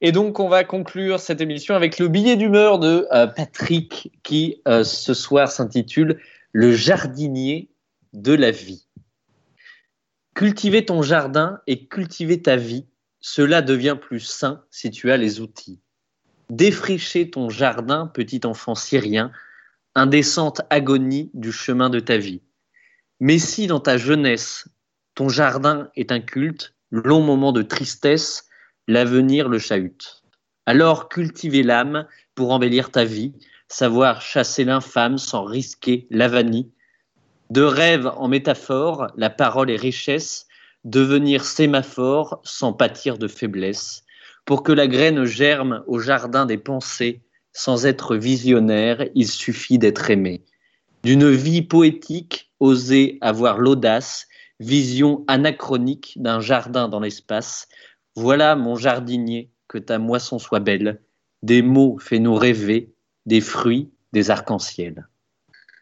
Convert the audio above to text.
Et donc, on va conclure cette émission avec le billet d'humeur de euh, Patrick qui, euh, ce soir, s'intitule Le jardinier de la vie. Cultiver ton jardin et cultiver ta vie, cela devient plus sain si tu as les outils. Défricher ton jardin, petit enfant syrien, indécente agonie du chemin de ta vie. Mais si dans ta jeunesse, ton jardin est un culte, long moment de tristesse, l'avenir le chahute. Alors cultiver l'âme pour embellir ta vie, savoir chasser l'infâme sans risquer la vanille. De rêve en métaphore, la parole est richesse, devenir sémaphore sans pâtir de faiblesse, pour que la graine germe au jardin des pensées, sans être visionnaire, il suffit d'être aimé. D'une vie poétique, oser avoir l'audace, vision anachronique d'un jardin dans l'espace. Voilà, mon jardinier, que ta moisson soit belle. Des mots fais-nous rêver, des fruits, des arcs-en-ciel.